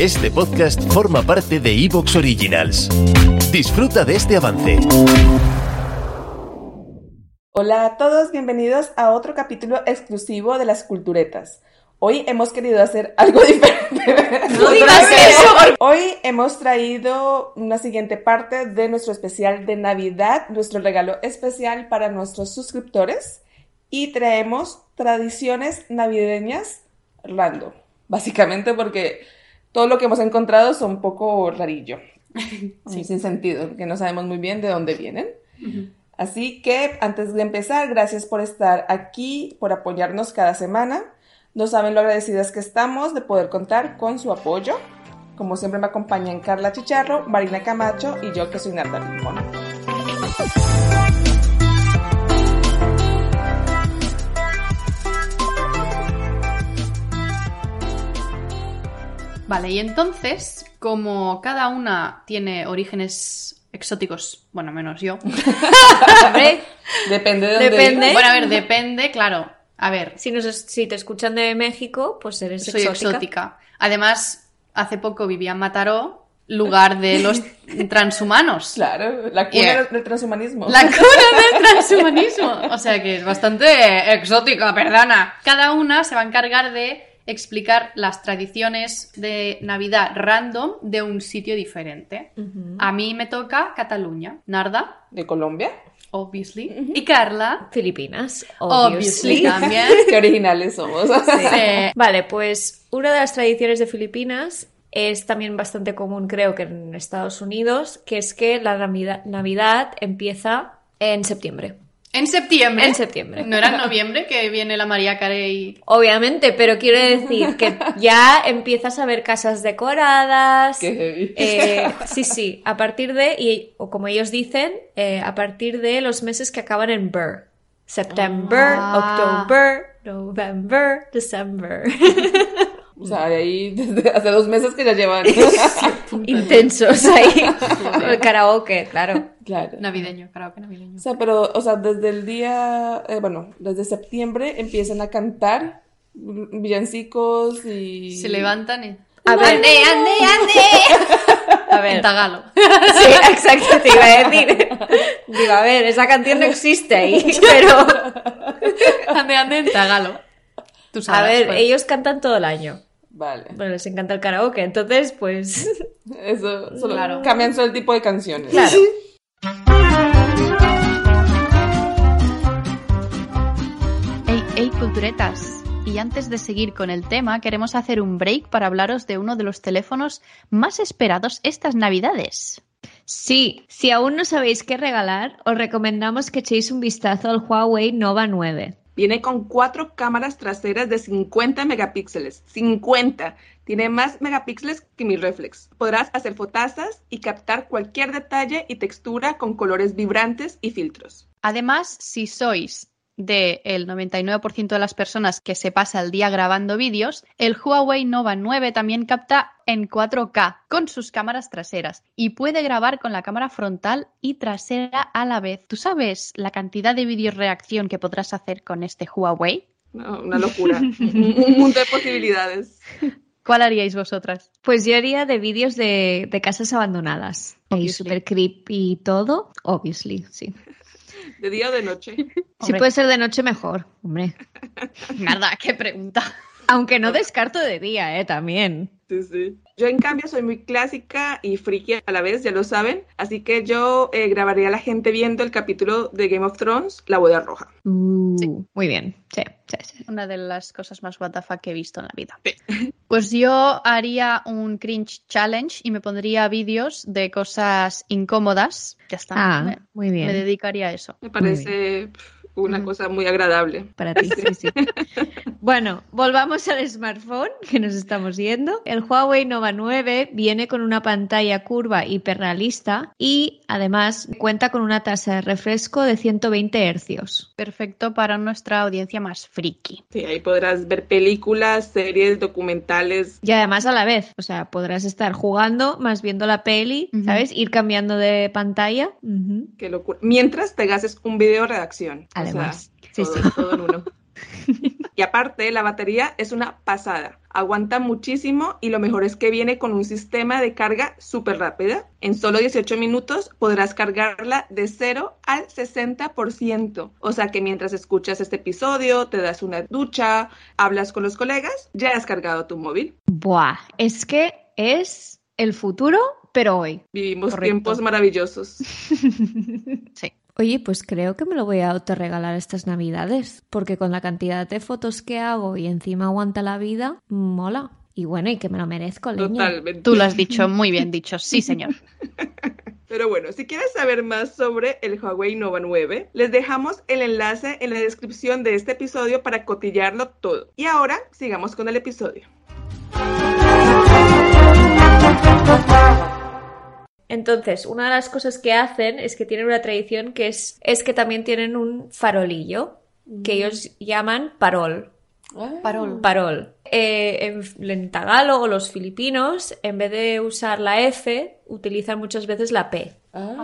Este podcast forma parte de Evox Originals. Disfruta de este avance. Hola a todos, bienvenidos a otro capítulo exclusivo de las culturetas. Hoy hemos querido hacer algo diferente. No digas eso. Hoy hemos traído una siguiente parte de nuestro especial de Navidad, nuestro regalo especial para nuestros suscriptores y traemos tradiciones navideñas random. Básicamente porque todo lo que hemos encontrado son un poco rarillo. Sí, sin sentido, que no sabemos muy bien de dónde vienen. Así que antes de empezar, gracias por estar aquí, por apoyarnos cada semana. No saben lo agradecidas que estamos de poder contar con su apoyo. Como siempre me acompañan Carla Chicharro, Marina Camacho y yo que soy Narda Rincón. Vale, y entonces, como cada una tiene orígenes exóticos, bueno, menos yo. Depende de dónde Depende. Bueno, a ver, depende, claro. A ver, si, nos, si te escuchan de México, pues eres soy exótica. exótica. Además, hace poco vivía en Mataró, lugar de los transhumanos. Claro, la cuna Yeah. del transhumanismo. La cuna del transhumanismo. O sea que es bastante exótica, perdona. Cada una se va a encargar de explicar las tradiciones de Navidad random de un sitio diferente. A mí me toca Cataluña. Narda, ¿De Colombia? obviously. Y Carla, Filipinas, obviously, obviously. también. Qué originales somos. Eh, Vale, pues una de las tradiciones de Filipinas es también bastante común, creo que en Estados Unidos, que es que la Navidad, Navidad empieza en septiembre. En septiembre. En septiembre. No era en noviembre que viene la María Carey. Obviamente, pero quiero decir que ya empiezas a ver casas decoradas. Qué heavy. Eh, sí, sí, a partir de, y, o como ellos dicen, eh, a partir de los meses que acaban en Ber. September, Ah. October, November, December. O sea, de ahí desde hace dos meses que ya llevan. Intensos ahí. El karaoke, claro. claro. Navideño, karaoke navideño. O sea, pero, o sea, desde el día, eh, bueno, desde septiembre empiezan a cantar villancicos y... Se levantan y... A ver, ¡Ande, ande, ande! a ver. En tagalo. Sí, exacto, te iba a decir. Digo, a ver, esa canción no existe ahí, pero... Ande, ande en tagalo. Tú A ver, pues. ellos cantan todo el año. Vale. Bueno, les encanta el karaoke, entonces, pues... Eso, solo Claro. cambian solo el tipo de canciones. Claro. Hey, hey, culturetas. Y antes de seguir con el tema, queremos hacer un break para hablaros de uno de los teléfonos más esperados estas navidades. Sí, si aún no sabéis qué regalar, os recomendamos que echéis un vistazo al Huawei Nova 9. Viene con cuatro cámaras traseras de 50 megapíxeles. 50. Tiene más megapíxeles que mi reflex. Podrás hacer fotazas y captar cualquier detalle y textura con colores vibrantes y filtros. Además, si sois del 99% de las personas que se pasa el día grabando vídeos, el Huawei Nova 9 también capta en 4K con sus cámaras traseras y puede grabar con la cámara frontal y trasera a la vez. ¿Tú sabes la cantidad de vídeos reacción que podrás hacer con este Huawei? No, una locura. un, un mundo de posibilidades. ¿Cuál haríais vosotras? Pues yo haría de vídeos de, de casas abandonadas. Y super creepy y todo, obviously, sí. De día o de noche. Si puede ser de noche, mejor, hombre. Nada, qué pregunta. Aunque no descarto de día, eh, también. Sí, sí. Yo, en cambio, soy muy clásica y friki a la vez, ya lo saben. Así que yo eh, grabaría a la gente viendo el capítulo de Game of Thrones, La Boda Roja. Uh, Sí. Muy bien, sí, sí, sí. Una de las cosas más WTF que he visto en la vida. Pues yo haría un cringe challenge y me pondría vídeos de cosas incómodas. Ya está. Ah, me, muy me bien. dedicaría a eso. Me parece una cosa muy agradable. Para ti, sí, sí. bueno, volvamos al smartphone que nos estamos yendo. El Huawei Nova 9 viene con una pantalla curva hiperrealista y además cuenta con una tasa de refresco de 120 Hz. Perfecto para nuestra audiencia más friki. Sí, ahí podrás ver películas, series, documentales. Y además a la vez, o sea, podrás estar jugando más viendo la peli. ¿sabes? Ir cambiando de pantalla. Qué locura. Mientras te haces un video redacción. Además, sí, todo, sí. todo en uno. Y aparte, la batería es una pasada. Aguanta muchísimo y lo mejor es que viene con un sistema de carga súper rápida. En solo 18 minutos podrás cargarla de 0 al 60%. O sea que mientras escuchas este episodio, te das una ducha, hablas con los colegas, ya has cargado tu móvil. Buah, es que es el futuro, pero hoy. Vivimos Correcto. tiempos maravillosos. Sí. Oye, pues creo que me lo voy a autorregalar estas navidades, porque con la cantidad de fotos que hago y encima aguanta la vida, mola. Y bueno, y que me lo merezco, leña. Totalmente. Tú lo has dicho muy bien dicho, sí, señor. Pero bueno, si quieres saber más sobre el Huawei Nova 9, les dejamos el enlace en la descripción de este episodio para cotillarlo todo. Y ahora sigamos con el episodio. Entonces, una de las cosas que hacen es que tienen una tradición que es, es que también tienen un farolillo que ellos llaman parol. Parol. Parol. Eh, en, en tagalog o los filipinos, en vez de usar la F, utilizan muchas veces la P.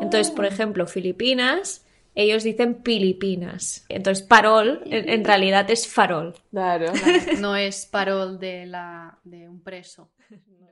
Entonces, por ejemplo, Filipinas, ellos dicen Pilipinas. Entonces, parol en, en realidad es farol. Claro. No es parol de, la, de un preso.